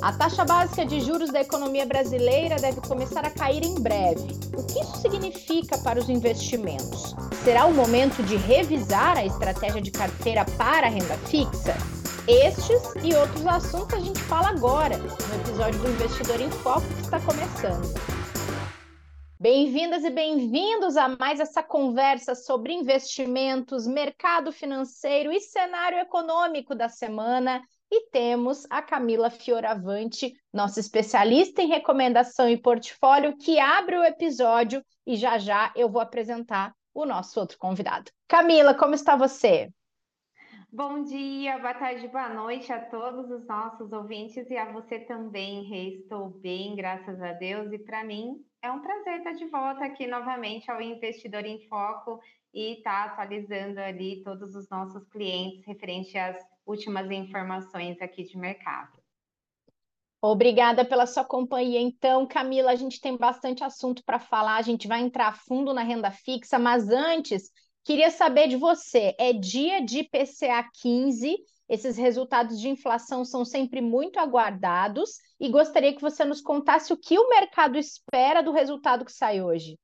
A taxa básica de juros da economia brasileira deve começar a cair em breve. O que isso significa para os investimentos? Será o momento de revisar a estratégia de carteira para a renda fixa? Estes e outros assuntos a gente fala agora, no episódio do Investidor em Foco que está começando. Bem-vindas e bem-vindos a mais essa conversa sobre investimentos, mercado financeiro e cenário econômico da semana e temos a Camila Fioravante, nossa especialista em recomendação e portfólio, que abre o episódio e já já eu vou apresentar o nosso outro convidado. Camila, como está você? Bom dia, boa tarde, boa noite a todos os nossos ouvintes e a você também, Rei. Estou bem, graças a Deus, e para mim é um prazer estar de volta aqui novamente ao Investidor em Foco e estar atualizando ali todos os nossos clientes referente às últimas informações aqui de mercado. Obrigada pela sua companhia. Então, Camila, a gente tem bastante assunto para falar, a gente vai entrar a fundo na renda fixa, mas antes, queria saber de você: é dia de PCA 15, esses resultados de inflação são sempre muito aguardados, e gostaria que você nos contasse o que o mercado espera do resultado que sai hoje.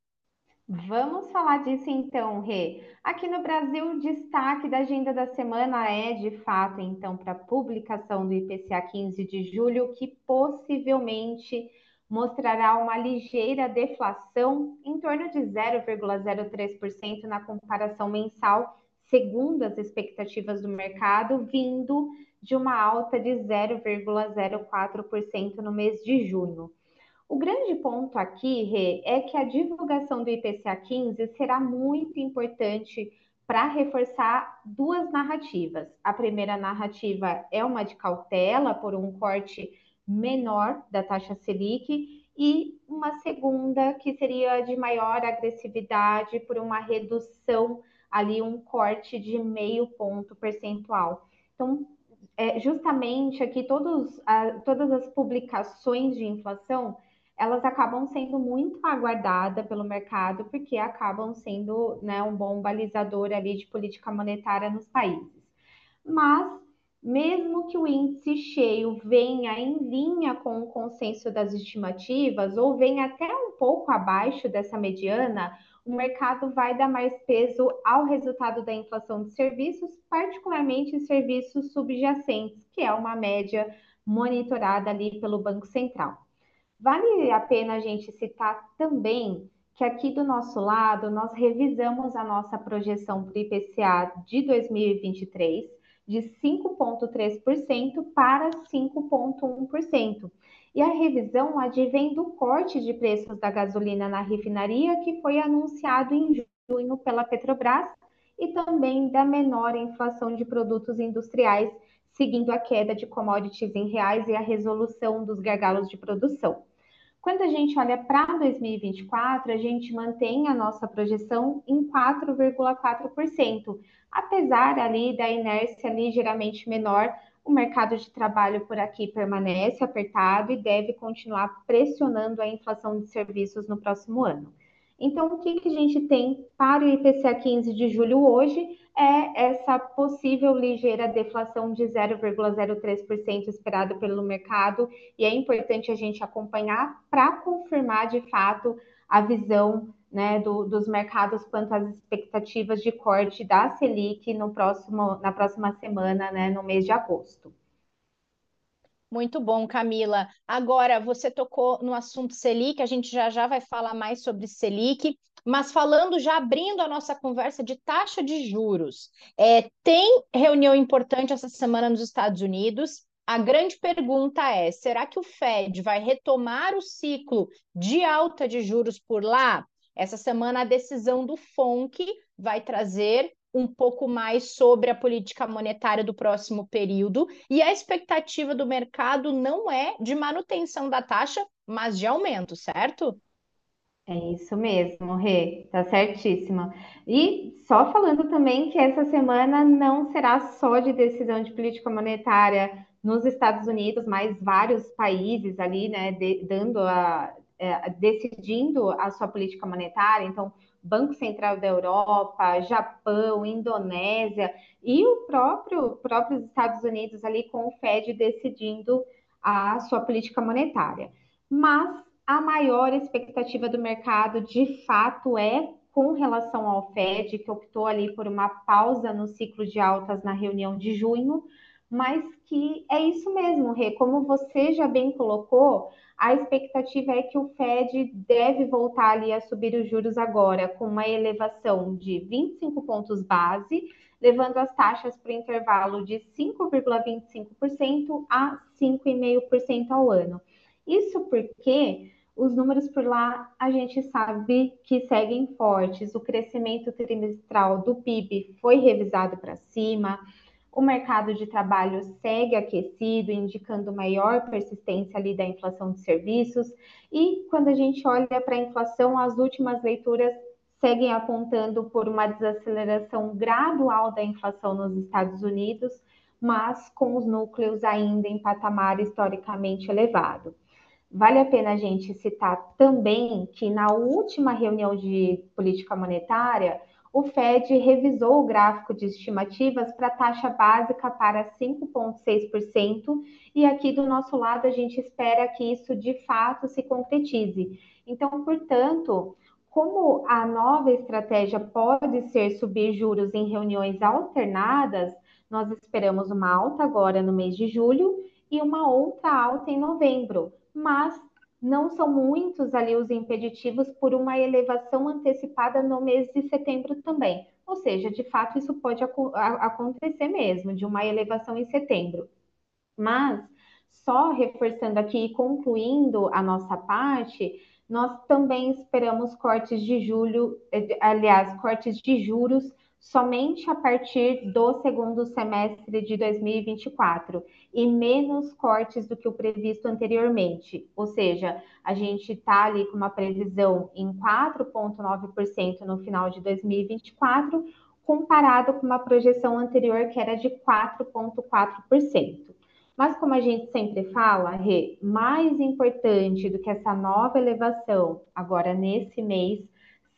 Vamos falar disso então, Rê. Aqui no Brasil, o destaque da agenda da semana é, de fato, então, para a publicação do IPCA 15 de julho, que possivelmente mostrará uma ligeira deflação em torno de 0,03% na comparação mensal, segundo as expectativas do mercado, vindo de uma alta de 0,04% no mês de junho. O grande ponto aqui, Rê, é que a divulgação do IPCA 15 será muito importante para reforçar duas narrativas. A primeira narrativa é uma de cautela por um corte menor da taxa Selic e uma segunda que seria de maior agressividade por uma redução ali um corte de meio ponto percentual. Então, é, justamente aqui todos, a, todas as publicações de inflação elas acabam sendo muito aguardadas pelo mercado, porque acabam sendo né, um bom balizador ali de política monetária nos países. Mas, mesmo que o índice cheio venha em linha com o consenso das estimativas, ou venha até um pouco abaixo dessa mediana, o mercado vai dar mais peso ao resultado da inflação de serviços, particularmente serviços subjacentes, que é uma média monitorada ali pelo Banco Central. Vale a pena a gente citar também que aqui do nosso lado nós revisamos a nossa projeção para o IPCA de 2023 de 5,3% para 5,1%. E a revisão advém do corte de preços da gasolina na refinaria que foi anunciado em junho pela Petrobras e também da menor inflação de produtos industriais, seguindo a queda de commodities em reais e a resolução dos gargalos de produção. Quando a gente olha para 2024, a gente mantém a nossa projeção em 4,4%, apesar ali da inércia ligeiramente menor, o mercado de trabalho por aqui permanece apertado e deve continuar pressionando a inflação de serviços no próximo ano. Então, o que, que a gente tem para o IPCA 15 de julho hoje? é essa possível ligeira deflação de 0,03% esperada pelo mercado, e é importante a gente acompanhar para confirmar de fato a visão né, do, dos mercados quanto às expectativas de corte da Selic no próximo, na próxima semana, né, no mês de agosto. Muito bom, Camila. Agora, você tocou no assunto Selic, a gente já já vai falar mais sobre Selic, mas falando, já abrindo a nossa conversa de taxa de juros. É, tem reunião importante essa semana nos Estados Unidos. A grande pergunta é: será que o Fed vai retomar o ciclo de alta de juros por lá? Essa semana, a decisão do FONC vai trazer um pouco mais sobre a política monetária do próximo período, e a expectativa do mercado não é de manutenção da taxa, mas de aumento, certo? É isso mesmo, Rê, tá certíssima. E só falando também que essa semana não será só de decisão de política monetária nos Estados Unidos, mas vários países ali, né, de, dando a, é, decidindo a sua política monetária. Então, Banco Central da Europa, Japão, Indonésia e o próprio próprios Estados Unidos ali com o Fed decidindo a sua política monetária. Mas a maior expectativa do mercado, de fato, é com relação ao Fed, que optou ali por uma pausa no ciclo de altas na reunião de junho, mas que é isso mesmo, Rê. Como você já bem colocou, a expectativa é que o Fed deve voltar ali a subir os juros agora, com uma elevação de 25 pontos base, levando as taxas para o intervalo de 5,25% a 5,5% ao ano. Isso porque os números por lá a gente sabe que seguem fortes. O crescimento trimestral do PIB foi revisado para cima. O mercado de trabalho segue aquecido, indicando maior persistência ali da inflação de serviços. E quando a gente olha para a inflação, as últimas leituras seguem apontando por uma desaceleração gradual da inflação nos Estados Unidos, mas com os núcleos ainda em patamar historicamente elevado. Vale a pena a gente citar também que na última reunião de política monetária, o Fed revisou o gráfico de estimativas para taxa básica para 5,6%, e aqui do nosso lado a gente espera que isso de fato se concretize. Então, portanto, como a nova estratégia pode ser subir juros em reuniões alternadas, nós esperamos uma alta agora no mês de julho e uma outra alta em novembro mas não são muitos ali os impeditivos por uma elevação antecipada no mês de setembro também. Ou seja, de fato, isso pode ac acontecer mesmo, de uma elevação em setembro. Mas, só reforçando aqui e concluindo a nossa parte, nós também esperamos cortes de julho, eh, aliás, cortes de juros somente a partir do segundo semestre de 2024 e menos cortes do que o previsto anteriormente. Ou seja, a gente está ali com uma previsão em 4,9% no final de 2024, comparado com uma projeção anterior que era de 4,4%. Mas como a gente sempre fala, Rê, mais importante do que essa nova elevação agora nesse mês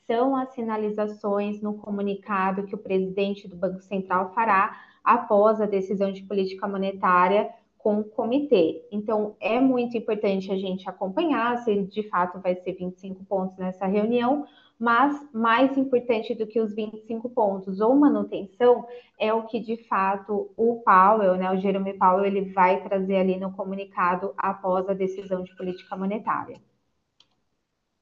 são as sinalizações no comunicado que o presidente do Banco Central fará após a decisão de política monetária com o comitê. Então, é muito importante a gente acompanhar se de fato vai ser 25 pontos nessa reunião, mas mais importante do que os 25 pontos ou manutenção é o que de fato o Powell, né, o Jerome Powell, ele vai trazer ali no comunicado após a decisão de política monetária.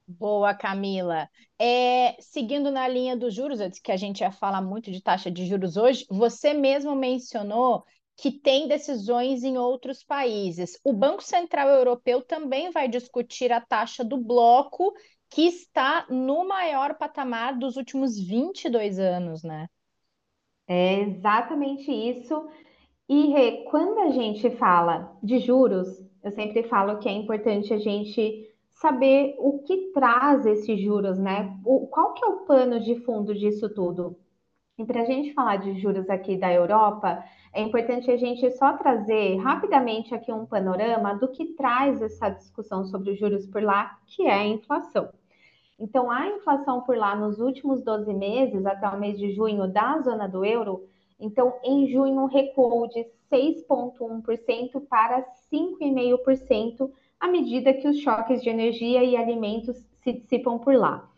Boa, Camila. É, seguindo na linha dos juros, que a gente ia falar muito de taxa de juros hoje, você mesmo mencionou que tem decisões em outros países. O Banco Central Europeu também vai discutir a taxa do bloco, que está no maior patamar dos últimos 22 anos, né? É exatamente isso. E quando a gente fala de juros, eu sempre falo que é importante a gente saber o que traz esses juros, né? O, qual que é o pano de fundo disso tudo? E para a gente falar de juros aqui da Europa, é importante a gente só trazer rapidamente aqui um panorama do que traz essa discussão sobre os juros por lá, que é a inflação. Então, a inflação por lá nos últimos 12 meses, até o mês de junho, da zona do euro, então, em junho, recuou de 6,1% para 5,5% à medida que os choques de energia e alimentos se dissipam por lá.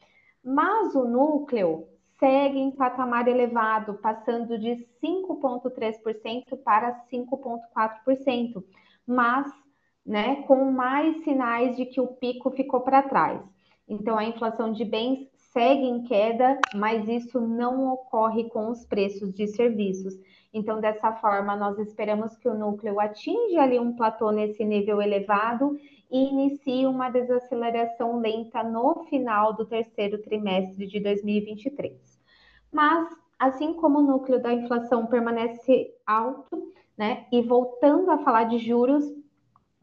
Mas o núcleo segue em patamar elevado, passando de 5,3% para 5,4%, mas né, com mais sinais de que o pico ficou para trás. Então, a inflação de bens segue em queda, mas isso não ocorre com os preços de serviços. Então, dessa forma, nós esperamos que o núcleo atinja ali um platô nesse nível elevado e inicie uma desaceleração lenta no final do terceiro trimestre de 2023. Mas, assim como o núcleo da inflação permanece alto, né, e voltando a falar de juros,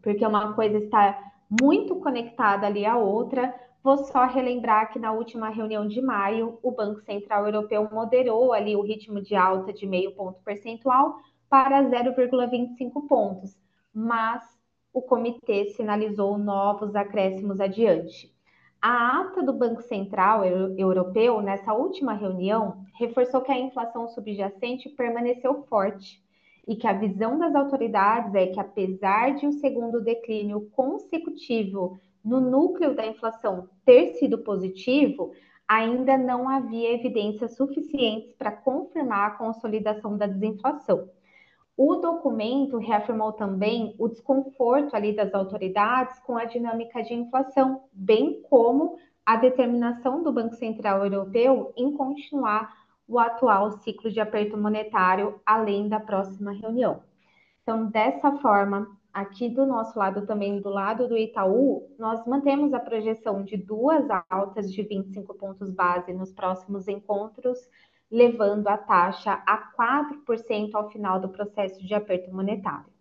porque uma coisa está muito conectada ali à outra, Vou só relembrar que na última reunião de maio, o Banco Central Europeu moderou ali o ritmo de alta de meio ponto percentual para 0,25 pontos, mas o comitê sinalizou novos acréscimos adiante. A ata do Banco Central Europeu, nessa última reunião, reforçou que a inflação subjacente permaneceu forte e que a visão das autoridades é que, apesar de um segundo declínio consecutivo no núcleo da inflação ter sido positivo, ainda não havia evidências suficientes para confirmar a consolidação da desinflação. O documento reafirmou também o desconforto ali das autoridades com a dinâmica de inflação, bem como a determinação do Banco Central Europeu em continuar o atual ciclo de aperto monetário além da próxima reunião. Então, dessa forma, aqui do nosso lado também, do lado do Itaú, nós mantemos a projeção de duas altas de 25 pontos base nos próximos encontros, levando a taxa a 4% ao final do processo de aperto monetário.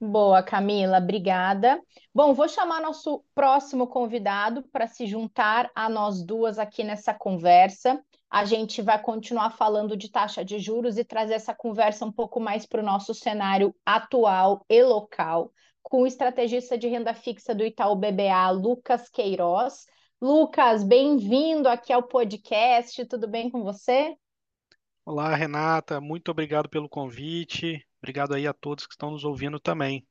Boa, Camila, obrigada. Bom, vou chamar nosso próximo convidado para se juntar a nós duas aqui nessa conversa. A gente vai continuar falando de taxa de juros e trazer essa conversa um pouco mais para o nosso cenário atual e local, com o estrategista de renda fixa do Itaú BBA, Lucas Queiroz. Lucas, bem-vindo aqui ao podcast. Tudo bem com você? Olá, Renata. Muito obrigado pelo convite. Obrigado aí a todos que estão nos ouvindo também.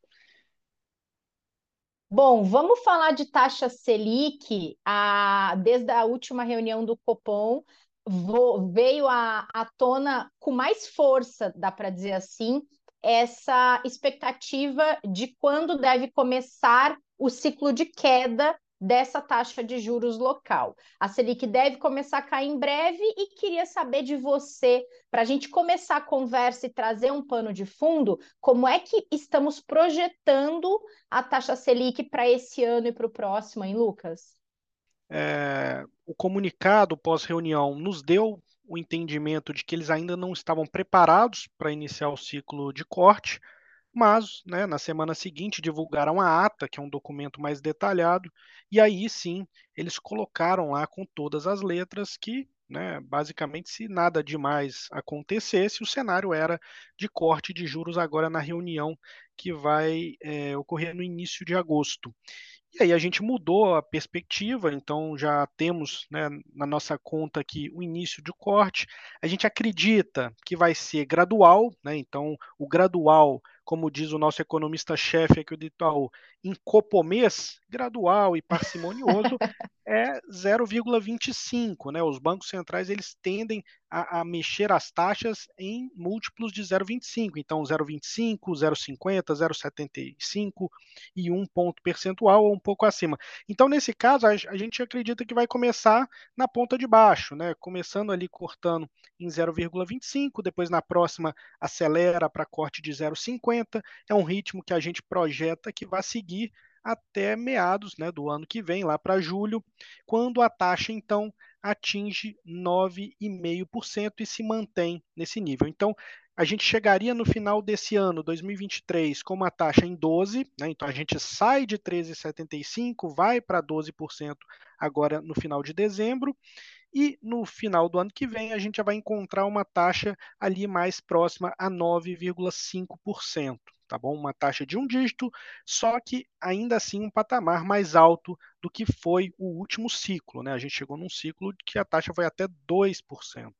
Bom, vamos falar de taxa Selic. A, desde a última reunião do Copom, veio à, à tona com mais força, dá para dizer assim, essa expectativa de quando deve começar o ciclo de queda dessa taxa de juros local. A Selic deve começar a cair em breve e queria saber de você, para a gente começar a conversa e trazer um pano de fundo, como é que estamos projetando a taxa Selic para esse ano e para o próximo, hein, Lucas? É, o comunicado pós-reunião nos deu o entendimento de que eles ainda não estavam preparados para iniciar o ciclo de corte, mas né, na semana seguinte divulgaram a ata, que é um documento mais detalhado, e aí sim eles colocaram lá com todas as letras que, né, basicamente, se nada demais acontecesse, o cenário era de corte de juros agora na reunião que vai é, ocorrer no início de agosto. E aí a gente mudou a perspectiva, então já temos né, na nossa conta aqui o início de corte. A gente acredita que vai ser gradual, né, então o gradual como diz o nosso economista-chefe aqui do Itaú, em copomês, gradual e parcimonioso, é 0,25. Né? Os bancos centrais eles tendem a, a, mexer as taxas em múltiplos de 0,25. Então, 0,25, 0,50, 0,75 e um ponto percentual ou um pouco acima. Então, nesse caso, a, a gente acredita que vai começar na ponta de baixo, né? começando ali cortando em 0,25, depois na próxima acelera para corte de 0,50 é um ritmo que a gente projeta que vai seguir até meados né, do ano que vem, lá para julho, quando a taxa então atinge 9,5% e se mantém nesse nível. Então, a gente chegaria no final desse ano, 2023, com uma taxa em 12, né? então a gente sai de 13,75, vai para 12% agora no final de dezembro, e no final do ano que vem a gente já vai encontrar uma taxa ali mais próxima a 9,5%, tá bom? Uma taxa de um dígito, só que ainda assim um patamar mais alto do que foi o último ciclo, né? A gente chegou num ciclo que a taxa foi até 2%.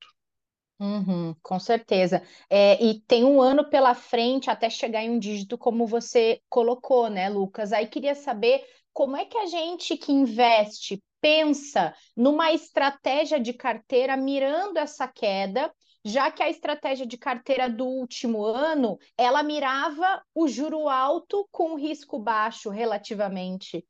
Uhum, com certeza. É, e tem um ano pela frente até chegar em um dígito, como você colocou, né, Lucas? Aí queria saber como é que a gente que investe pensa numa estratégia de carteira mirando essa queda, já que a estratégia de carteira do último ano, ela mirava o juro alto com risco baixo relativamente.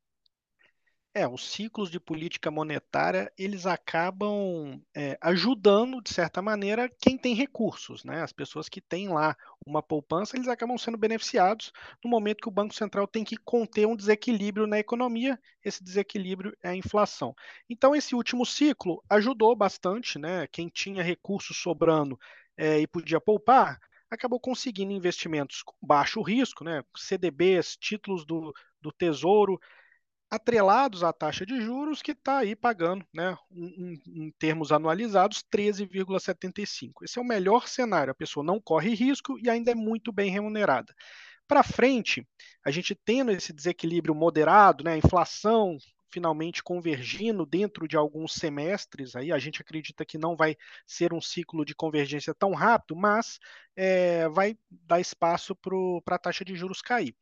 É, os ciclos de política monetária, eles acabam é, ajudando, de certa maneira, quem tem recursos, né? As pessoas que têm lá uma poupança, eles acabam sendo beneficiados no momento que o Banco Central tem que conter um desequilíbrio na economia, esse desequilíbrio é a inflação. Então, esse último ciclo ajudou bastante, né? Quem tinha recursos sobrando é, e podia poupar, acabou conseguindo investimentos com baixo risco, né? CDBs, títulos do, do Tesouro, atrelados à taxa de juros que está aí pagando, né, em, em termos anualizados, 13,75. Esse é o melhor cenário. A pessoa não corre risco e ainda é muito bem remunerada. Para frente, a gente tendo esse desequilíbrio moderado, né, a inflação finalmente convergindo dentro de alguns semestres. Aí a gente acredita que não vai ser um ciclo de convergência tão rápido, mas é, vai dar espaço para a taxa de juros cair.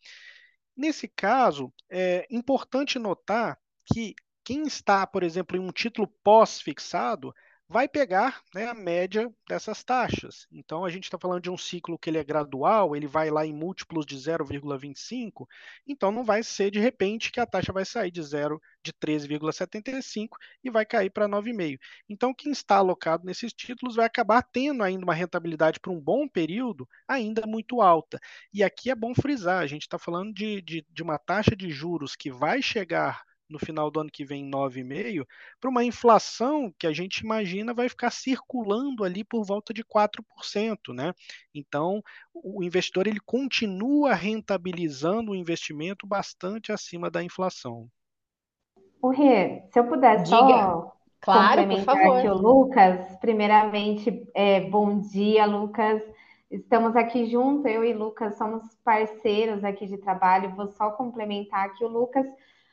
Nesse caso, é importante notar que quem está, por exemplo, em um título pós-fixado vai pegar né, a média dessas taxas. Então, a gente está falando de um ciclo que ele é gradual, ele vai lá em múltiplos de 0,25, então não vai ser de repente que a taxa vai sair de 0 de 13,75 e vai cair para 9,5. Então, quem está alocado nesses títulos vai acabar tendo ainda uma rentabilidade por um bom período ainda muito alta. E aqui é bom frisar, a gente está falando de, de, de uma taxa de juros que vai chegar no final do ano que vem 9,5%, para uma inflação que a gente imagina vai ficar circulando ali por volta de 4%, né? Então, o investidor ele continua rentabilizando o investimento bastante acima da inflação. O Rê, se eu puder Diga. só claro, complementar aqui o Lucas, primeiramente, é, bom dia, Lucas. Estamos aqui junto, eu e Lucas somos parceiros aqui de trabalho. Vou só complementar aqui o Lucas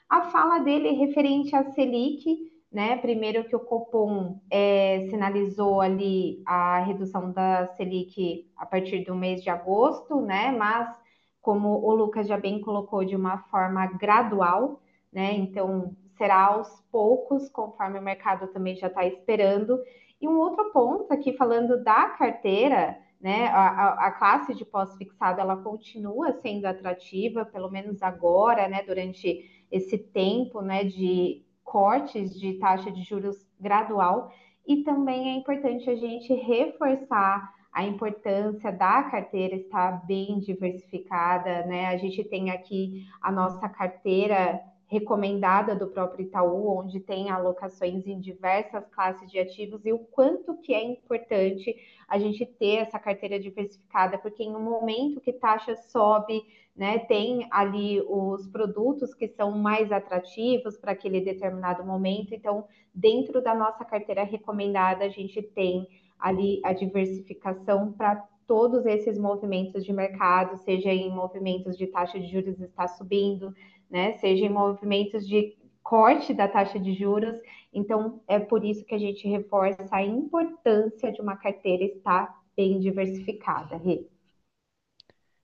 a fala dele referente à Selic, né? Primeiro que o Copom é, sinalizou ali a redução da Selic a partir do mês de agosto, né? Mas como o Lucas já bem colocou, de uma forma gradual, né? Então será aos poucos, conforme o mercado também já está esperando. E um outro ponto aqui falando da carteira, né? A, a, classe de pós-fixado ela continua sendo atrativa, pelo menos agora, né? Durante esse tempo né, de cortes de taxa de juros gradual. E também é importante a gente reforçar a importância da carteira estar bem diversificada, né? A gente tem aqui a nossa carteira recomendada do próprio Itaú, onde tem alocações em diversas classes de ativos e o quanto que é importante a gente ter essa carteira diversificada, porque em um momento que taxa sobe, né, tem ali os produtos que são mais atrativos para aquele determinado momento. Então, dentro da nossa carteira recomendada, a gente tem ali a diversificação para todos esses movimentos de mercado, seja em movimentos de taxa de juros está subindo, né? Seja em movimentos de corte da taxa de juros. Então, é por isso que a gente reforça a importância de uma carteira estar bem diversificada, Rê.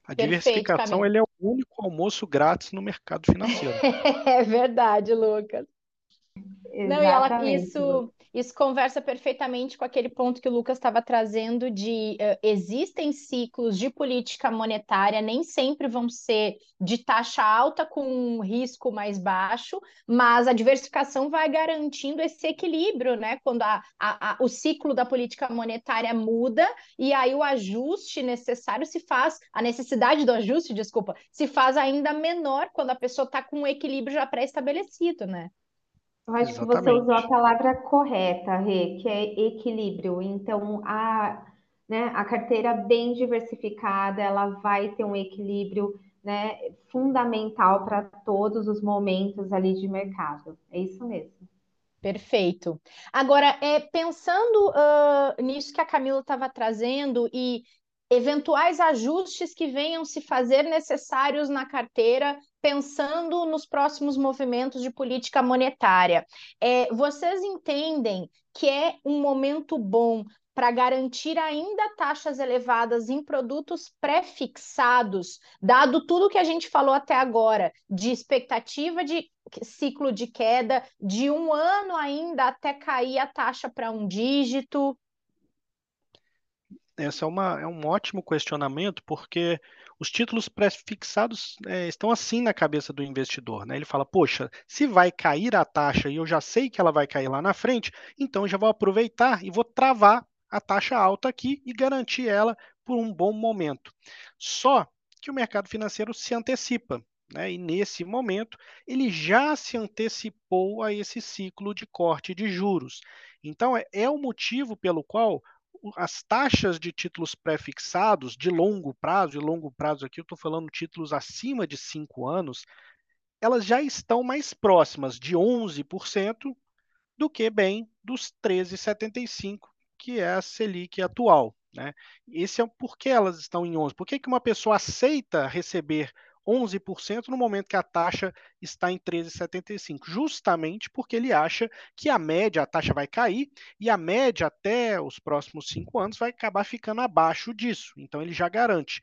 A diversificação ele é o único almoço grátis no mercado financeiro. é verdade, Lucas. Exatamente. Não, e ela, isso, isso conversa perfeitamente com aquele ponto que o Lucas estava trazendo de uh, existem ciclos de política monetária, nem sempre vão ser de taxa alta com um risco mais baixo, mas a diversificação vai garantindo esse equilíbrio, né? Quando a, a, a, o ciclo da política monetária muda e aí o ajuste necessário se faz, a necessidade do ajuste, desculpa, se faz ainda menor quando a pessoa está com um equilíbrio já pré-estabelecido, né? Eu acho que você usou a palavra correta, Rê, que é equilíbrio. Então, a, né, a carteira bem diversificada, ela vai ter um equilíbrio né, fundamental para todos os momentos ali de mercado. É isso mesmo. Perfeito. Agora, é, pensando nisso que a Camila estava trazendo e eventuais ajustes que venham se fazer necessários na carteira, pensando nos próximos movimentos de política monetária. É, vocês entendem que é um momento bom para garantir ainda taxas elevadas em produtos pré-fixados, dado tudo que a gente falou até agora, de expectativa de ciclo de queda, de um ano ainda até cair a taxa para um dígito? Essa é, uma, é um ótimo questionamento, porque os títulos pré-fixados é, estão assim na cabeça do investidor. Né? Ele fala: Poxa, se vai cair a taxa e eu já sei que ela vai cair lá na frente, então eu já vou aproveitar e vou travar a taxa alta aqui e garantir ela por um bom momento. Só que o mercado financeiro se antecipa. Né? E nesse momento, ele já se antecipou a esse ciclo de corte de juros. Então, é, é o motivo pelo qual as taxas de títulos pré-fixados de longo prazo, e longo prazo aqui eu estou falando títulos acima de 5 anos, elas já estão mais próximas de 11% do que bem dos 13,75%, que é a Selic atual. Né? Esse é o porquê elas estão em 11%. Por que, que uma pessoa aceita receber 11% no momento que a taxa está em 13,75, justamente porque ele acha que a média, a taxa vai cair e a média até os próximos cinco anos vai acabar ficando abaixo disso. Então ele já garante.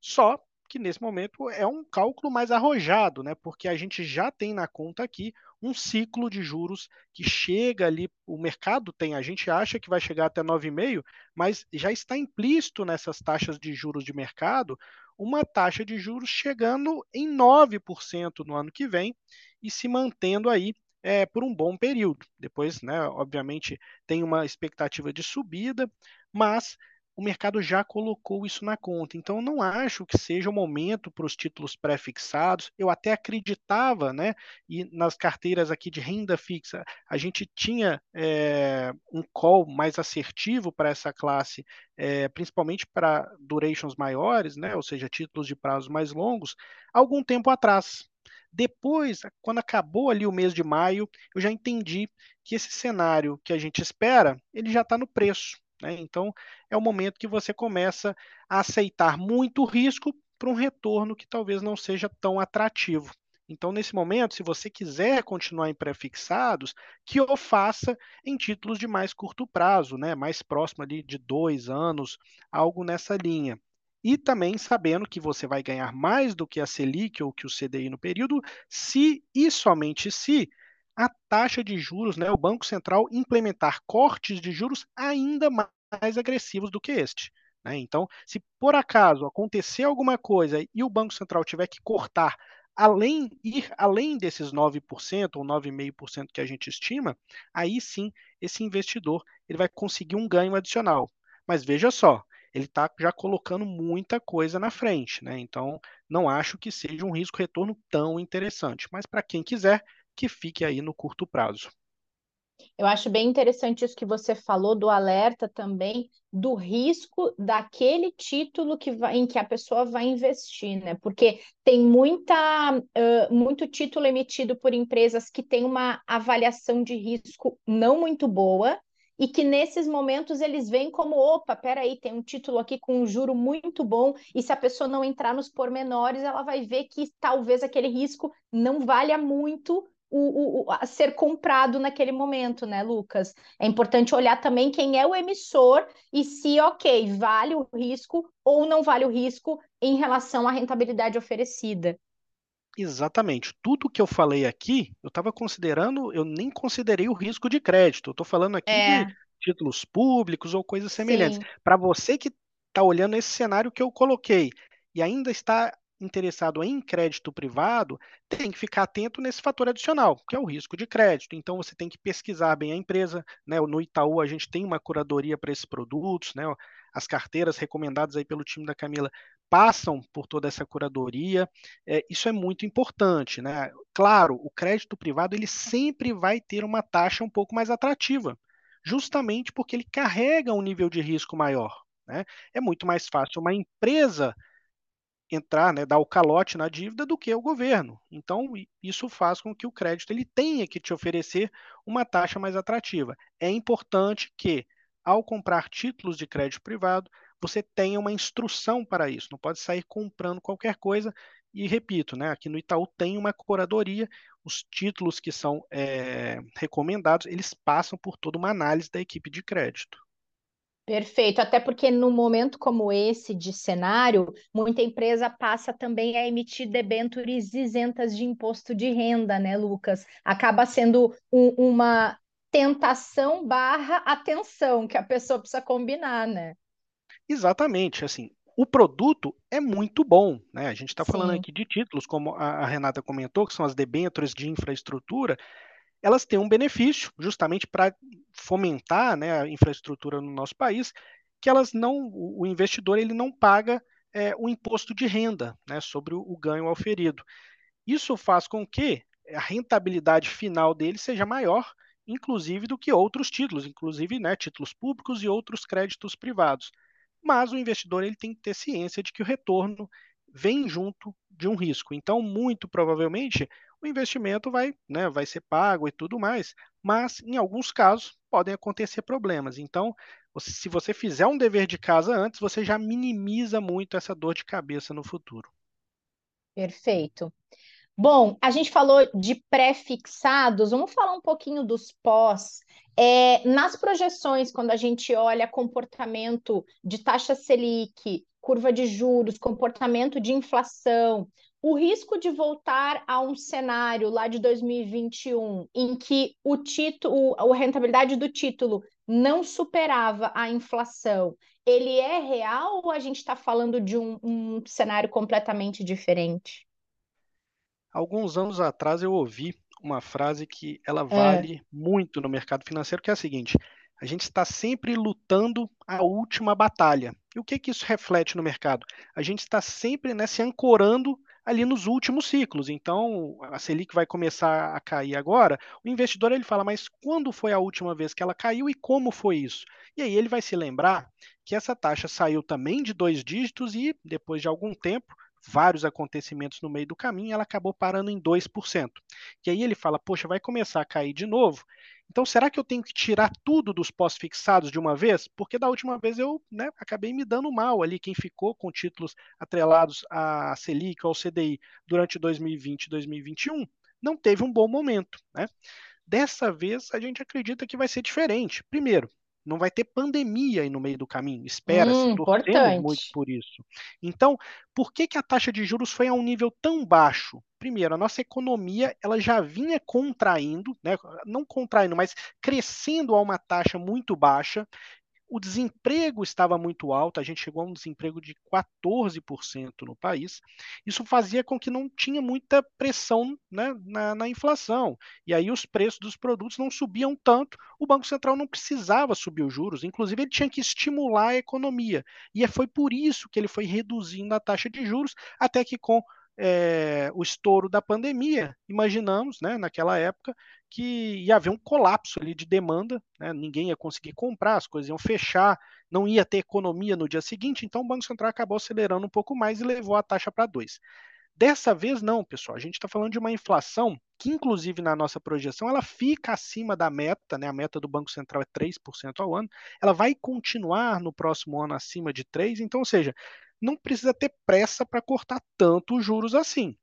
Só que nesse momento é um cálculo mais arrojado, né? Porque a gente já tem na conta aqui um ciclo de juros que chega ali, o mercado tem, a gente acha que vai chegar até 9,5, mas já está implícito nessas taxas de juros de mercado uma taxa de juros chegando em 9% no ano que vem e se mantendo aí é, por um bom período. Depois, né, obviamente, tem uma expectativa de subida, mas o mercado já colocou isso na conta. Então, não acho que seja o momento para os títulos pré-fixados. Eu até acreditava, né? E nas carteiras aqui de renda fixa, a gente tinha é, um call mais assertivo para essa classe, é, principalmente para durations maiores, né? Ou seja, títulos de prazos mais longos, algum tempo atrás. Depois, quando acabou ali o mês de maio, eu já entendi que esse cenário que a gente espera, ele já está no preço. Né? Então, é o momento que você começa a aceitar muito risco para um retorno que talvez não seja tão atrativo. Então, nesse momento, se você quiser continuar em pré-fixados, que o faça em títulos de mais curto prazo, né? mais próximo ali de dois anos, algo nessa linha. E também sabendo que você vai ganhar mais do que a Selic ou que o CDI no período, se e somente se a taxa de juros, né, o Banco Central implementar cortes de juros ainda mais agressivos do que este. Né? Então, se por acaso acontecer alguma coisa e o Banco Central tiver que cortar além ir além desses 9% ou 9,5% que a gente estima, aí sim esse investidor ele vai conseguir um ganho adicional. Mas veja só, ele está já colocando muita coisa na frente, né? Então não acho que seja um risco retorno tão interessante. Mas para quem quiser, que fique aí no curto prazo. Eu acho bem interessante isso que você falou do alerta também do risco daquele título que vai, em que a pessoa vai investir, né? Porque tem muita, uh, muito título emitido por empresas que têm uma avaliação de risco não muito boa e que nesses momentos eles veem como, opa, peraí, tem um título aqui com um juro muito bom, e se a pessoa não entrar nos pormenores, ela vai ver que talvez aquele risco não valha muito o, o, a ser comprado naquele momento, né, Lucas? É importante olhar também quem é o emissor e se, ok, vale o risco ou não vale o risco em relação à rentabilidade oferecida. Exatamente. Tudo que eu falei aqui, eu estava considerando, eu nem considerei o risco de crédito. Eu estou falando aqui é. de títulos públicos ou coisas semelhantes. Para você que está olhando esse cenário que eu coloquei e ainda está interessado em crédito privado tem que ficar atento nesse fator adicional, que é o risco de crédito. Então você tem que pesquisar bem a empresa. Né? No Itaú a gente tem uma curadoria para esses produtos, né? as carteiras recomendadas aí pelo time da Camila passam por toda essa curadoria. É, isso é muito importante. Né? Claro, o crédito privado ele sempre vai ter uma taxa um pouco mais atrativa, justamente porque ele carrega um nível de risco maior. Né? É muito mais fácil uma empresa entrar, né, dar o calote na dívida do que o governo. Então, isso faz com que o crédito ele tenha que te oferecer uma taxa mais atrativa. É importante que, ao comprar títulos de crédito privado, você tenha uma instrução para isso. Não pode sair comprando qualquer coisa. E repito, né, aqui no Itaú tem uma curadoria. Os títulos que são é, recomendados, eles passam por toda uma análise da equipe de crédito. Perfeito, até porque num momento como esse de cenário, muita empresa passa também a emitir debêntures isentas de imposto de renda, né, Lucas? Acaba sendo um, uma tentação barra atenção que a pessoa precisa combinar, né? Exatamente, assim, o produto é muito bom, né? A gente está falando aqui de títulos, como a Renata comentou, que são as debêntures de infraestrutura, elas têm um benefício justamente para fomentar né, a infraestrutura no nosso país, que elas não, o investidor ele não paga é, o imposto de renda né, sobre o, ganho auferido. Isso faz com que a rentabilidade final dele seja maior, inclusive do que outros títulos, inclusive né, títulos públicos e outros créditos privados. Mas o investidor ele tem que ter ciência de que o retorno vem junto de um risco. Então, muito provavelmente, o investimento vai, né, vai ser pago e tudo mais, mas em alguns casos podem acontecer problemas. Então, se você fizer um dever de casa antes, você já minimiza muito essa dor de cabeça no futuro. Perfeito. Bom, a gente falou de pré-fixados, vamos falar um pouquinho dos pós. É, nas projeções, quando a gente olha comportamento de taxa Selic, curva de juros, comportamento de inflação, o risco de voltar a um cenário lá de 2021 em que o título, a rentabilidade do título não superava a inflação, ele é real ou a gente está falando de um, um cenário completamente diferente? Alguns anos atrás eu ouvi uma frase que ela é. vale é. muito no mercado financeiro, que é a seguinte: a gente está sempre lutando a última batalha. E o que, que isso reflete no mercado? A gente está sempre né, se ancorando ali nos últimos ciclos. Então, a Selic vai começar a cair agora. O investidor ele fala, mas quando foi a última vez que ela caiu e como foi isso? E aí ele vai se lembrar que essa taxa saiu também de dois dígitos e depois de algum tempo vários acontecimentos no meio do caminho, ela acabou parando em 2%. E aí ele fala: Poxa, vai começar a cair de novo. Então, será que eu tenho que tirar tudo dos pós-fixados de uma vez? Porque da última vez eu né, acabei me dando mal ali. Quem ficou com títulos atrelados à Selic ou ao CDI durante 2020 e 2021 não teve um bom momento. Né? Dessa vez, a gente acredita que vai ser diferente. Primeiro, não vai ter pandemia aí no meio do caminho. Espera-se, hum, torcendo muito por isso. Então, por que, que a taxa de juros foi a um nível tão baixo? Primeiro, a nossa economia ela já vinha contraindo, né, não contraindo, mas crescendo a uma taxa muito baixa o desemprego estava muito alto, a gente chegou a um desemprego de 14% no país. Isso fazia com que não tinha muita pressão né, na, na, inflação. E aí os preços dos produtos não subiam tanto, o Banco Central não precisava subir os juros, inclusive ele tinha que estimular a economia. E foi por isso que ele foi reduzindo a taxa de juros, até que com é, o estouro da pandemia, imaginamos, né, naquela época, que ia haver um colapso ali de demanda, né, ninguém ia conseguir comprar, as coisas iam fechar, não ia ter economia no dia seguinte, então o Banco Central acabou acelerando um pouco mais e levou a taxa para 2. Dessa vez não, pessoal, a gente está falando de uma inflação que, inclusive na nossa projeção, ela fica acima da meta, né? a meta do Banco Central é 3% ao ano, ela vai continuar no próximo ano acima de 3%, então, ou seja, não precisa ter pressa para cortar tanto os juros assim.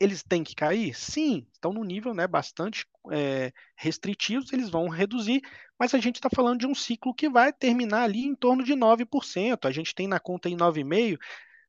Eles têm que cair? Sim, estão no nível né, bastante é, restritivos, eles vão reduzir, mas a gente está falando de um ciclo que vai terminar ali em torno de 9%. A gente tem na conta em 9,5%,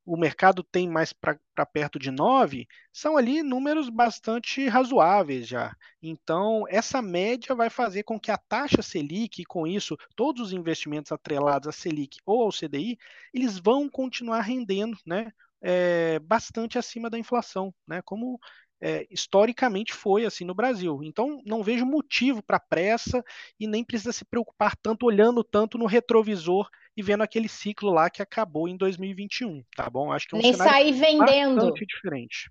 o mercado tem mais para perto de 9, são ali números bastante razoáveis já. Então, essa média vai fazer com que a taxa Selic, e com isso, todos os investimentos atrelados à Selic ou ao CDI, eles vão continuar rendendo né, é, bastante acima da inflação, né, como é, historicamente foi assim no Brasil. Então, não vejo motivo para pressa e nem precisa se preocupar tanto olhando tanto no retrovisor e vendo aquele ciclo lá que acabou em 2021, tá bom? Acho que é um nem sair vendendo. diferente.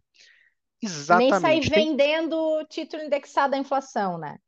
Exatamente. Nem sair vendendo título indexado à inflação, né?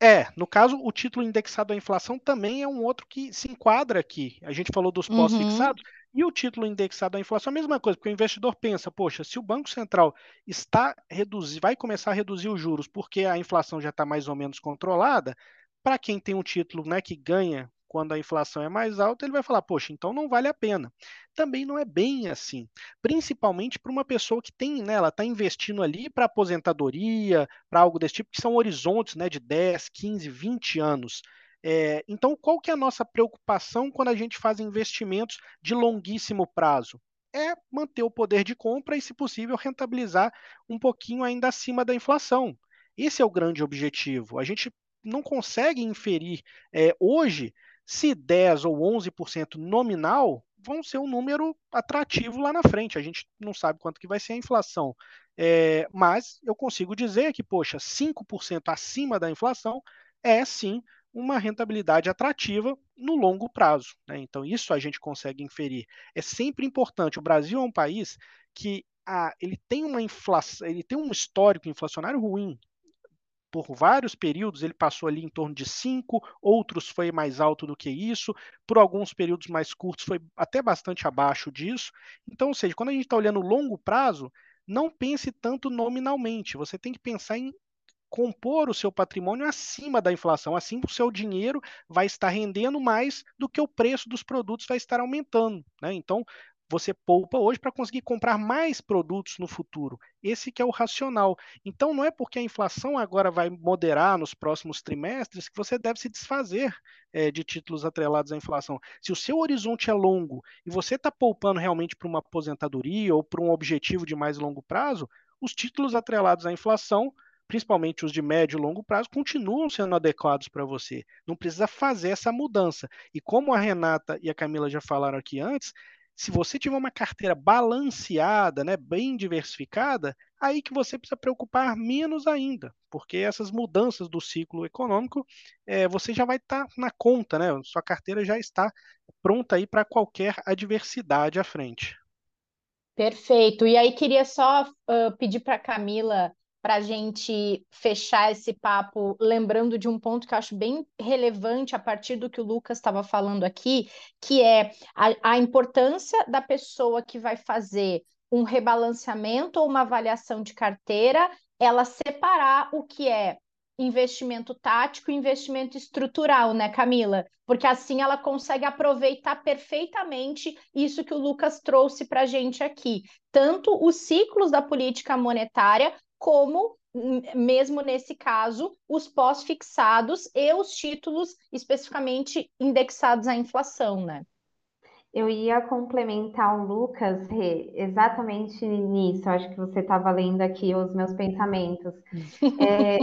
É, no caso, o título indexado à inflação também é um outro que se enquadra aqui. A gente falou dos pós-fixados, uhum. E o título indexado à inflação, a mesma coisa, porque o investidor pensa, poxa, se o Banco Central está reduzir, vai começar a reduzir os juros porque a inflação já está mais ou menos controlada, para quem tem um título né, que ganha quando a inflação é mais alta, ele vai falar, poxa, então não vale a pena. Também não é bem assim, principalmente para uma pessoa que tem, né, ela está investindo ali para aposentadoria, para algo desse tipo, que são horizontes né, de 10, 15, 20 anos. É, então, qual que é a nossa preocupação quando a gente faz investimentos de longuíssimo prazo? É manter o poder de compra e, se possível, rentabilizar um pouquinho ainda acima da inflação. Esse é o grande objetivo. A gente não consegue inferir é, hoje se 10 ou 11% nominal vão ser um número atrativo lá na frente. A gente não sabe quanto que vai ser a inflação. É, mas eu consigo dizer que, poxa, 5% acima da inflação é sim uma rentabilidade atrativa no longo prazo. Né? Então, isso a gente consegue inferir. É sempre importante. O Brasil é um país que ah, ele tem uma inflação, ele tem um histórico inflacionário ruim. Por vários períodos ele passou ali em torno de 5, outros foi mais alto do que isso, por alguns períodos mais curtos foi até bastante abaixo disso. Então, ou seja, quando a gente está olhando longo prazo, não pense tanto nominalmente, você tem que pensar em compor o seu patrimônio acima da inflação. Assim, o seu dinheiro vai estar rendendo mais do que o preço dos produtos vai estar aumentando. Né? Então, você poupa hoje para conseguir comprar mais produtos no futuro. Esse que é o racional. Então não é porque a inflação agora vai moderar nos próximos trimestres que você deve se desfazer é, de títulos atrelados à inflação. Se o seu horizonte é longo e você está poupando realmente para uma aposentadoria ou para um objetivo de mais longo prazo, os títulos atrelados à inflação principalmente os de médio e longo prazo, continuam sendo adequados para você. Não precisa fazer essa mudança. E como a Renata e a Camila já falaram aqui antes, se você tiver uma carteira balanceada, né, bem diversificada, aí que você precisa preocupar menos ainda, porque essas mudanças do ciclo econômico, é, você já vai estar tá na conta, né? Sua carteira já está pronta aí para qualquer adversidade à frente. Perfeito. E aí queria só uh, pedir para Camila para a gente fechar esse papo, lembrando de um ponto que eu acho bem relevante a partir do que o Lucas estava falando aqui, que é a, a importância da pessoa que vai fazer um rebalanceamento ou uma avaliação de carteira, ela separar o que é investimento tático e investimento estrutural, né, Camila? Porque assim ela consegue aproveitar perfeitamente isso que o Lucas trouxe para a gente aqui. Tanto os ciclos da política monetária, como mesmo nesse caso, os pós-fixados e os títulos especificamente indexados à inflação, né? Eu ia complementar o Lucas, exatamente nisso. Acho que você estava lendo aqui os meus pensamentos. É,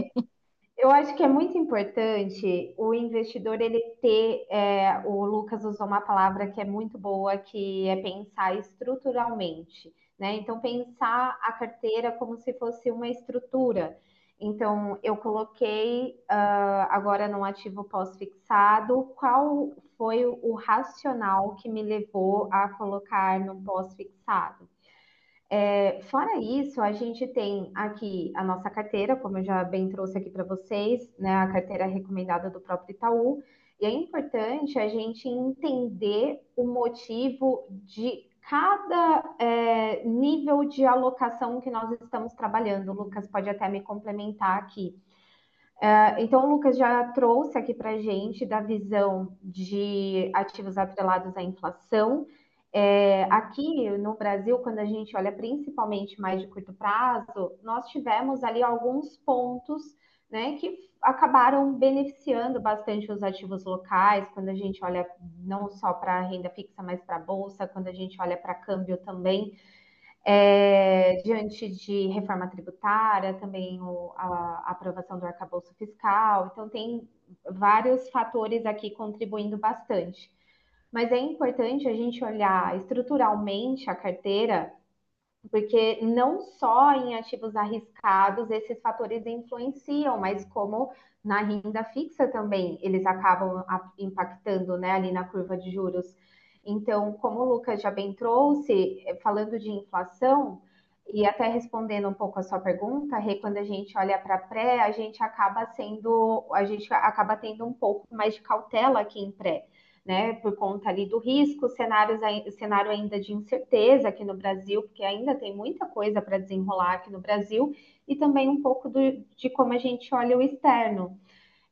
eu acho que é muito importante o investidor ele ter. É, o Lucas usou uma palavra que é muito boa, que é pensar estruturalmente. Né? Então, pensar a carteira como se fosse uma estrutura. Então, eu coloquei uh, agora no ativo pós-fixado qual foi o racional que me levou a colocar no pós-fixado. É, fora isso, a gente tem aqui a nossa carteira, como eu já bem trouxe aqui para vocês, né, a carteira recomendada do próprio Itaú. E é importante a gente entender o motivo de cada é, nível de alocação que nós estamos trabalhando. O Lucas pode até me complementar aqui. É, então, o Lucas já trouxe aqui para a gente da visão de ativos atrelados à inflação. É, aqui no Brasil, quando a gente olha principalmente mais de curto prazo, nós tivemos ali alguns pontos né, que acabaram beneficiando bastante os ativos locais, quando a gente olha não só para a renda fixa, mas para a bolsa, quando a gente olha para câmbio também, é, diante de reforma tributária, também o, a, a aprovação do arcabouço fiscal, então tem vários fatores aqui contribuindo bastante. Mas é importante a gente olhar estruturalmente a carteira porque não só em ativos arriscados esses fatores influenciam, mas como na renda fixa também eles acabam impactando né, ali na curva de juros. Então, como o Lucas já bem trouxe, eh, falando de inflação, e até respondendo um pouco a sua pergunta, Rê, quando a gente olha para pré, a gente acaba sendo, a gente acaba tendo um pouco mais de cautela aqui em pré né, por conta ali do risco, cenários, cenário ainda de incerteza aqui no Brasil, porque ainda tem muita coisa para desenrolar aqui no Brasil, e também um pouco do, de como a gente olha o externo.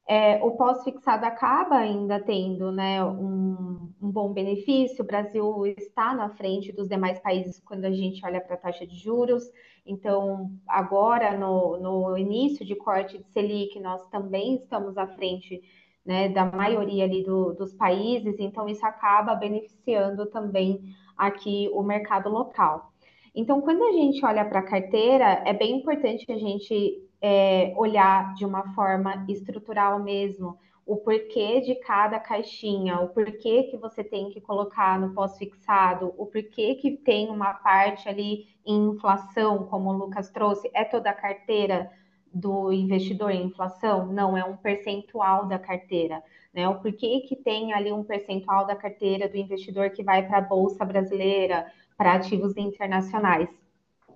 É, o pós-fixado acaba ainda tendo né, um, um, bom benefício, o Brasil está na frente dos demais países quando a gente olha para a taxa de juros, então agora no, no início de corte de Selic, nós também estamos à frente né, da maioria ali do, dos países, então isso acaba beneficiando também aqui o mercado local. Então, quando a gente olha para a carteira, é bem importante a gente é, olhar de uma forma estrutural mesmo o porquê de cada caixinha, o porquê que você tem que colocar no pós-fixado, o porquê que tem uma parte ali em inflação, como o Lucas trouxe, é toda a carteira do investidor em inflação? Não, é um percentual da carteira. Né? O porquê que tem ali um percentual da carteira do investidor que vai para a Bolsa Brasileira, para ativos internacionais.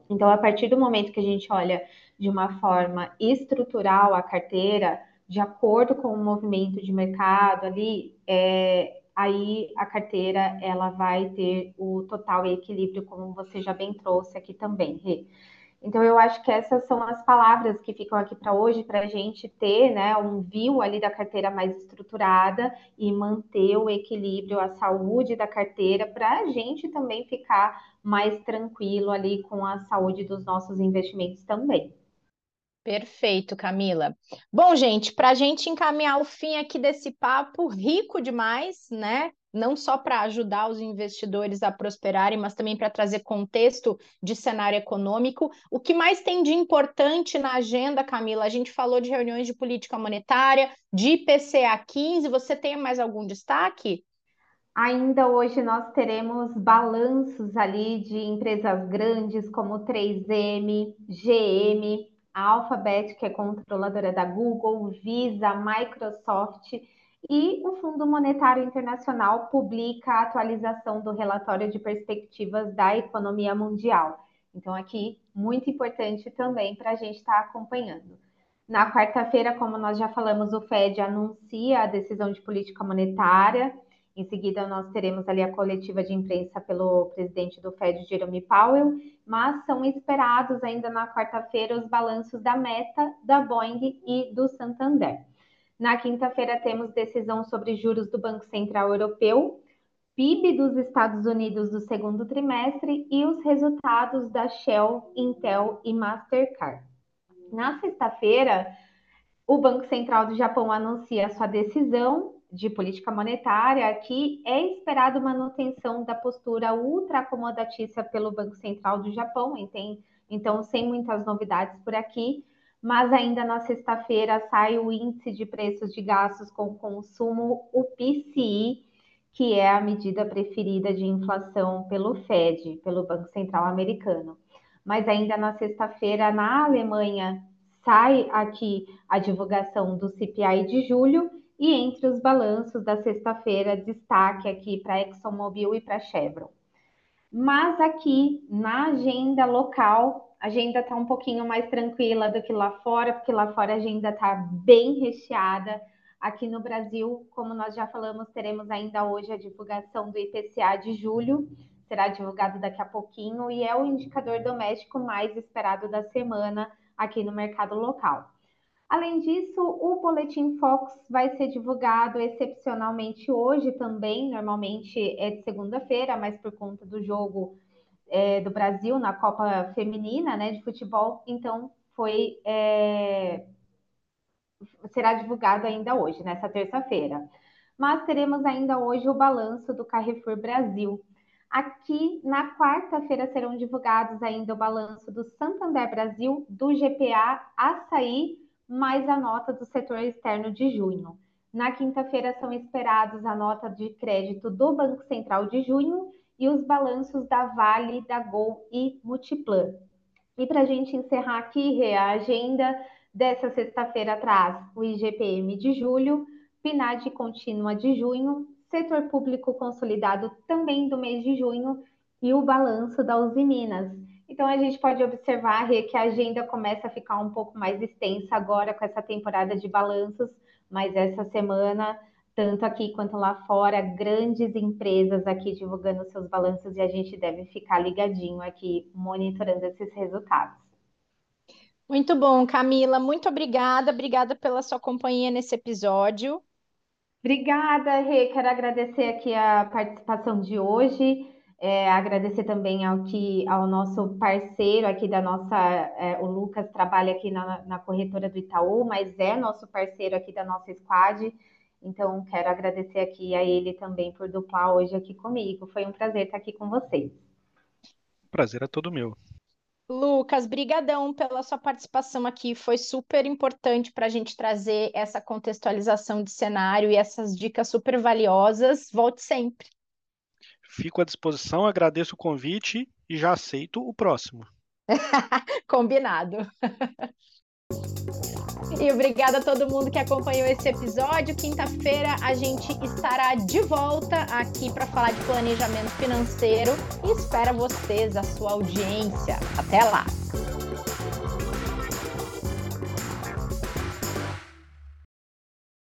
Então, a partir do momento que a gente olha de uma forma estrutural a carteira, de acordo com o movimento de mercado ali, é, aí a carteira ela vai ter o total equilíbrio, como você já bem trouxe aqui também, Rê. Então, eu acho que essas são as palavras que ficam aqui para hoje, para a gente ter né, um view ali da carteira mais estruturada e manter o equilíbrio, a saúde da carteira, para a gente também ficar mais tranquilo ali com a saúde dos nossos investimentos também. Perfeito, Camila. Bom, gente, para a gente encaminhar o fim aqui desse papo rico demais, né? Não só para ajudar os investidores a prosperarem, mas também para trazer contexto de cenário econômico. O que mais tem de importante na agenda, Camila? A gente falou de reuniões de política monetária, de IPCA 15. Você tem mais algum destaque? Ainda hoje nós teremos balanços ali de empresas grandes como 3M, GM, a Alphabet, que é controladora da Google, Visa, Microsoft, e o Fundo Monetário Internacional publica a atualização do relatório de perspectivas da economia mundial. Então, aqui, muito importante também para a gente estar tá acompanhando. Na quarta-feira, como nós já falamos, o Fed anuncia a decisão de política monetária. Em seguida, nós teremos ali a coletiva de imprensa pelo presidente do Fed, Jerome Powell, mas são esperados ainda na quarta-feira os balanços da Meta, da Boeing e do Santander. Na quinta-feira temos decisão sobre juros do Banco Central Europeu, PIB dos Estados Unidos do segundo trimestre e os resultados da Shell, Intel e Mastercard. Na sexta-feira, o Banco Central do Japão anuncia sua decisão de política monetária, que é esperado manutenção da postura ultra acomodatícia pelo Banco Central do Japão, então sem muitas novidades por aqui, mas ainda na sexta-feira sai o índice de preços de gastos com consumo, o PCI, que é a medida preferida de inflação pelo Fed, pelo Banco Central americano. Mas ainda na sexta-feira, na Alemanha, sai aqui a divulgação do CPI de julho e entre os balanços da sexta-feira, destaque aqui para ExxonMobil e para Chevron. Mas aqui na agenda local, a agenda está um pouquinho mais tranquila do que lá fora, porque lá fora a agenda está bem recheada. Aqui no Brasil, como nós já falamos, teremos ainda hoje a divulgação do IPCA de julho, será divulgado daqui a pouquinho, e é o indicador doméstico mais esperado da semana aqui no mercado local. Além disso, o Boletim Fox vai ser divulgado excepcionalmente hoje também, normalmente é de segunda-feira, mas por conta do jogo é, do Brasil na Copa Feminina né, de futebol, então foi é, será divulgado ainda hoje, nessa terça-feira. Mas teremos ainda hoje o balanço do Carrefour Brasil. Aqui na quarta-feira serão divulgados ainda o balanço do Santander Brasil, do GPA Açaí mais a nota do setor externo de junho. Na quinta-feira são esperados a nota de crédito do Banco Central de junho e os balanços da Vale, da Gol e Multiplan. E para a gente encerrar aqui, a agenda dessa sexta-feira traz o IGPM de julho, PNAD contínua de junho, setor público consolidado também do mês de junho e o balanço da Usiminas. Então a gente pode observar Rê, que a agenda começa a ficar um pouco mais extensa agora com essa temporada de balanços, mas essa semana, tanto aqui quanto lá fora, grandes empresas aqui divulgando seus balanços e a gente deve ficar ligadinho aqui monitorando esses resultados. Muito bom, Camila. Muito obrigada. Obrigada pela sua companhia nesse episódio. Obrigada, Rê. Quero agradecer aqui a participação de hoje. É, agradecer também ao que ao nosso parceiro aqui da nossa, é, o Lucas trabalha aqui na, na, corretora do Itaú, mas é nosso parceiro aqui da nossa squad. Então quero agradecer aqui a ele também por duplar hoje aqui comigo. Foi um prazer estar aqui com vocês. Prazer é todo meu. Lucas, brigadão pela sua participação aqui. Foi super importante para a gente trazer essa contextualização de cenário e essas dicas super valiosas. Volte sempre. Fico à disposição, agradeço o convite e já aceito o próximo. Combinado. E obrigada a todo mundo que acompanhou esse episódio. Quinta-feira a gente estará de volta aqui para falar de planejamento financeiro e espera vocês, a sua audiência. Até lá!